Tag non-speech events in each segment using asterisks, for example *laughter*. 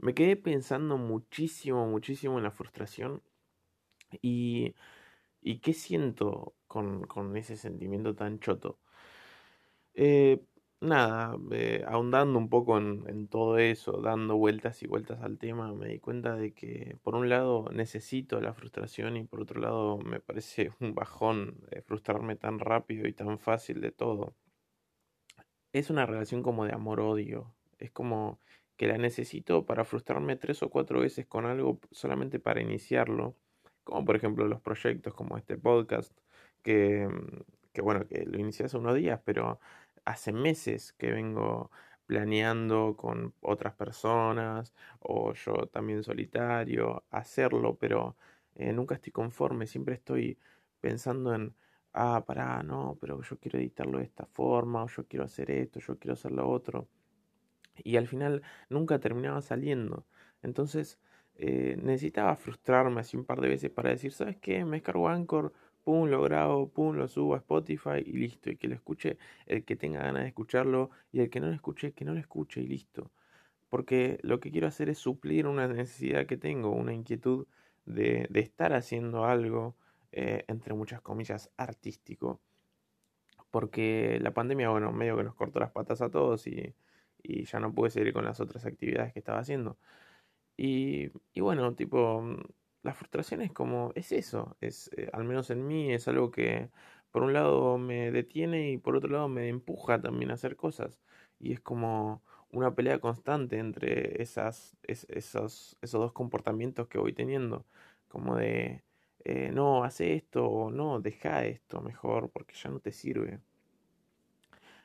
me quedé pensando muchísimo, muchísimo en la frustración y, y qué siento con, con ese sentimiento tan choto. Eh, nada, eh, ahondando un poco en, en todo eso, dando vueltas y vueltas al tema, me di cuenta de que por un lado necesito la frustración y por otro lado me parece *laughs* un bajón eh, frustrarme tan rápido y tan fácil de todo. Es una relación como de amor-odio, es como que la necesito para frustrarme tres o cuatro veces con algo solamente para iniciarlo, como por ejemplo los proyectos como este podcast, que, que bueno, que lo inicié hace unos días, pero hace meses que vengo planeando con otras personas o yo también solitario hacerlo, pero eh, nunca estoy conforme, siempre estoy pensando en, ah, pará, no, pero yo quiero editarlo de esta forma, o yo quiero hacer esto, yo quiero hacer lo otro. Y al final nunca terminaba saliendo. Entonces eh, necesitaba frustrarme así un par de veces para decir, ¿sabes qué? Me descargo Anchor, pum, lo grabo, pum, lo subo a Spotify y listo. Y que lo escuche el que tenga ganas de escucharlo y el que no lo escuche, que no lo escuche y listo. Porque lo que quiero hacer es suplir una necesidad que tengo, una inquietud de, de estar haciendo algo, eh, entre muchas comillas, artístico. Porque la pandemia, bueno, medio que nos cortó las patas a todos y, y ya no pude seguir con las otras actividades que estaba haciendo. Y, y bueno, tipo, la frustración es como, es eso, es, eh, al menos en mí, es algo que por un lado me detiene y por otro lado me empuja también a hacer cosas. Y es como una pelea constante entre esas, esos, esos dos comportamientos que voy teniendo. Como de, eh, no, hace esto no, deja esto mejor porque ya no te sirve.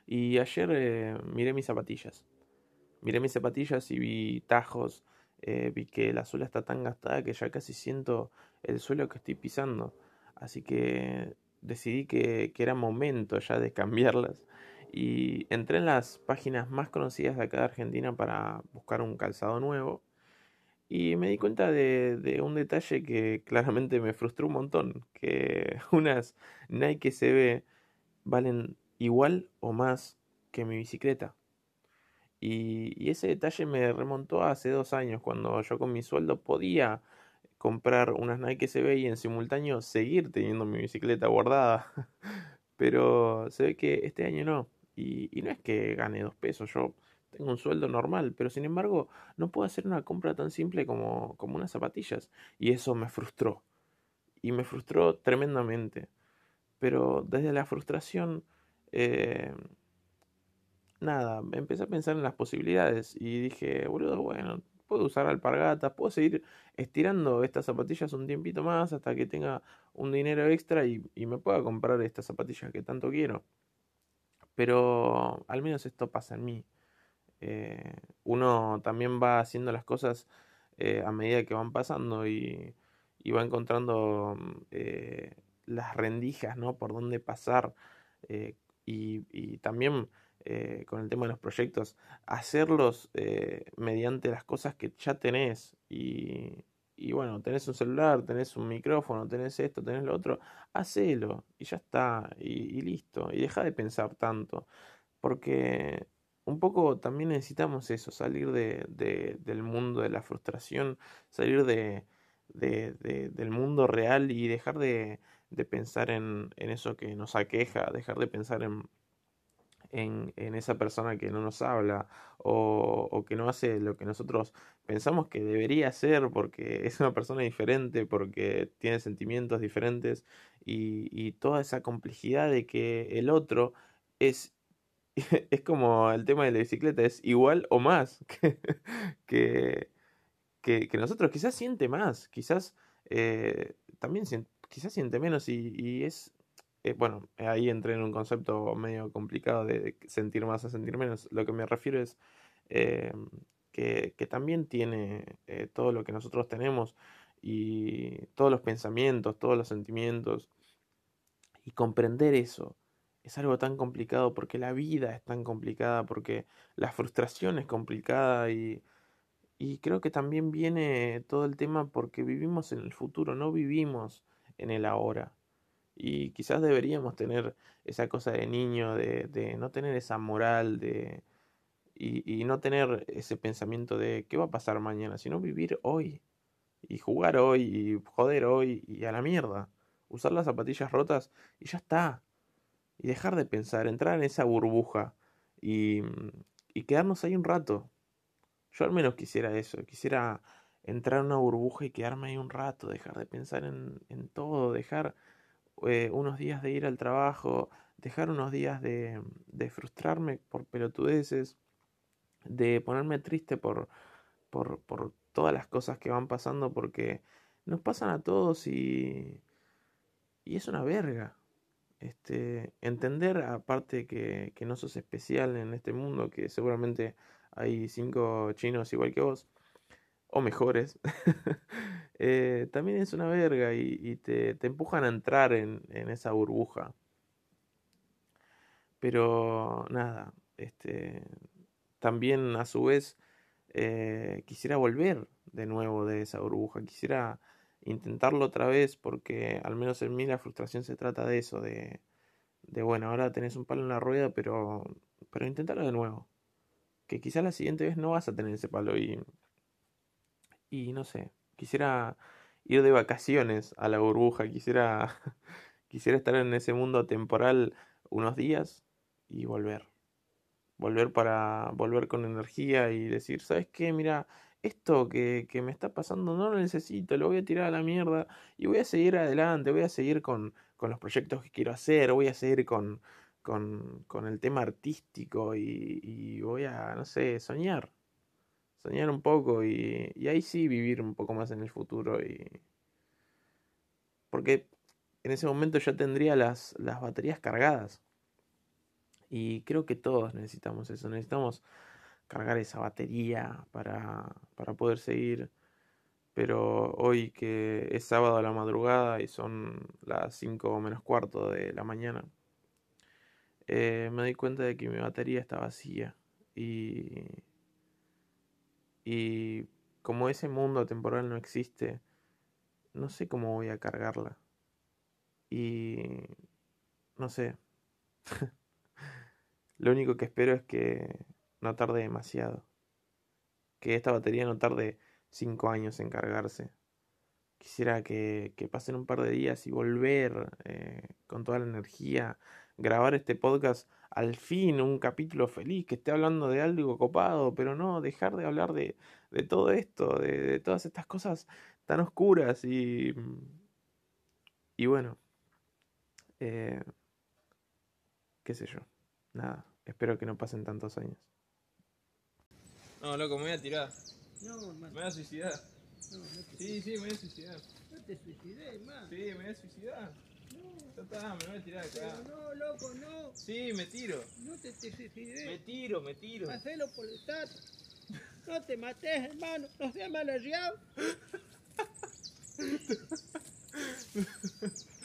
Y ayer eh, miré mis zapatillas. Miré mis zapatillas y vi tajos eh, vi que la suela está tan gastada que ya casi siento el suelo que estoy pisando. Así que decidí que, que era momento ya de cambiarlas. Y entré en las páginas más conocidas de acá de Argentina para buscar un calzado nuevo. Y me di cuenta de, de, un detalle que claramente me frustró un montón, que *laughs* unas Nike CB valen igual o más que mi bicicleta. Y, ese detalle me remontó a hace dos años, cuando yo con mi sueldo podía comprar unas Nike SB y en simultáneo seguir teniendo mi bicicleta guardada. *laughs* Pero se ve que este año no. Y, y, no es que gane dos pesos, yo tengo un sueldo normal, pero sin embargo no puedo hacer una compra tan simple como, como unas zapatillas. Y eso me frustró. Y me frustró tremendamente. Pero desde la frustración... Eh, nada, empecé a pensar en las posibilidades y dije, boludo, bueno, puedo usar alpargatas, puedo seguir estirando estas zapatillas un tiempito más hasta que tenga un dinero extra y, me pueda comprar estas zapatillas que tanto quiero. Pero al menos esto pasa en mí. Eh, uno también va haciendo las cosas eh, a medida que van pasando y, y va encontrando las rendijas, ¿no? Por dónde pasar. Y, y también eh, con el tema de los proyectos, hacerlos eh, mediante las cosas que ya tenés. Y, y, bueno, tenés un celular, tenés un micrófono, tenés esto, tenés lo otro, hacelo y ya está, y, y listo. Y deja de pensar tanto, porque un poco también necesitamos eso, salir de, del mundo de la frustración, salir de, del mundo real y dejar de, pensar en, en eso que nos aqueja, dejar de pensar en en, en, esa persona que no nos habla o, o, que no hace lo que nosotros pensamos que debería hacer porque *laughs* es una persona diferente, porque tiene sentimientos diferentes y, y toda esa complejidad de que el otro es, *laughs* es como el tema de la bicicleta, es igual o más *laughs* que, que, que, que nosotros, quizás siente más, quizás eh, también quizás siente menos y, y es eh, bueno, ahí entré en un concepto medio complicado de sentir más a sentir menos. Lo que me refiero es eh, que, que, también tiene eh, todo lo que nosotros tenemos y todos los pensamientos, todos los sentimientos. Y comprender eso es algo tan complicado porque la vida es tan complicada, porque la frustración es complicada y, y creo que también viene todo el tema porque vivimos en el futuro, no vivimos en el ahora. Y quizás deberíamos tener esa cosa de niño, de, no tener esa moral, de, y, no tener ese pensamiento de qué va a pasar mañana, sino vivir hoy y jugar hoy y joder hoy y a la mierda. Usar las zapatillas rotas y ya está. Y dejar de pensar, entrar en esa burbuja y, y quedarnos ahí un rato. Yo al menos quisiera eso, quisiera entrar en una burbuja y quedarme ahí un rato, dejar de pensar en, en todo, dejar eh, unos días de ir al trabajo, dejar unos días de, de frustrarme por pelotudeces, de ponerme triste por, por, por todas las cosas que van pasando, porque nos pasan a todos y, y es una verga. Este, entender aparte que, que no sos especial en este mundo, que seguramente hay cinco chinos igual que vos, o mejores, *laughs* eh, también es una verga y, te, empujan a entrar en, esa burbuja. Pero nada, este, también a su vez eh, quisiera volver de nuevo de esa burbuja, quisiera intentarlo otra vez porque al menos en mí la frustración se trata de eso, de, de bueno, ahora tenés un palo en la rueda, pero, pero intentarlo de nuevo. Que quizás la siguiente vez no vas a tener ese palo y, y no sé, quisiera ir de vacaciones a la burbuja, quisiera, *laughs* quisiera estar en ese mundo temporal unos días y volver volver para volver con energía y decir, ¿sabes qué? Mira, esto que, que, me está pasando no lo necesito, lo voy a tirar a la mierda y voy a seguir adelante, voy a seguir con, con los proyectos que quiero hacer, voy a seguir con, con, con el tema artístico y, y, voy a, no sé, soñar, soñar un poco y, ahí sí vivir un poco más en el futuro y... Porque en ese momento ya tendría las, las baterías cargadas. Y creo que todos necesitamos eso, necesitamos cargar esa batería para, para poder seguir. Pero hoy que es sábado a la madrugada y son las 5 menos cuarto de la mañana, eh, me doy cuenta de que mi batería está vacía. Y, y como ese mundo temporal no existe, no sé cómo voy a cargarla. Y no sé. *laughs* Lo único que espero es que no tarde demasiado. Que esta batería no tarde 5 años en cargarse. Quisiera que, que, pasen un par de días y volver eh, con toda la energía, grabar este podcast al fin, un capítulo feliz, que esté hablando de algo copado, pero no dejar de hablar de, de todo esto, de, de, todas estas cosas tan oscuras y, y bueno, eh, qué sé yo nada, espero que no pasen tantos años. No, loco, me voy a tirar. No, hermano. Me voy a suicidar. No, no te Sí, sí, me voy a suicidar. No te suicidé, man. Sí, me voy a suicidar. No, Ya está, me voy a tirar acá. no, loco, no. Sí, me tiro. No te, te Me tiro, me tiro. Hacelo por el tato. No te mates, hermano. No seas mal arriado. *laughs*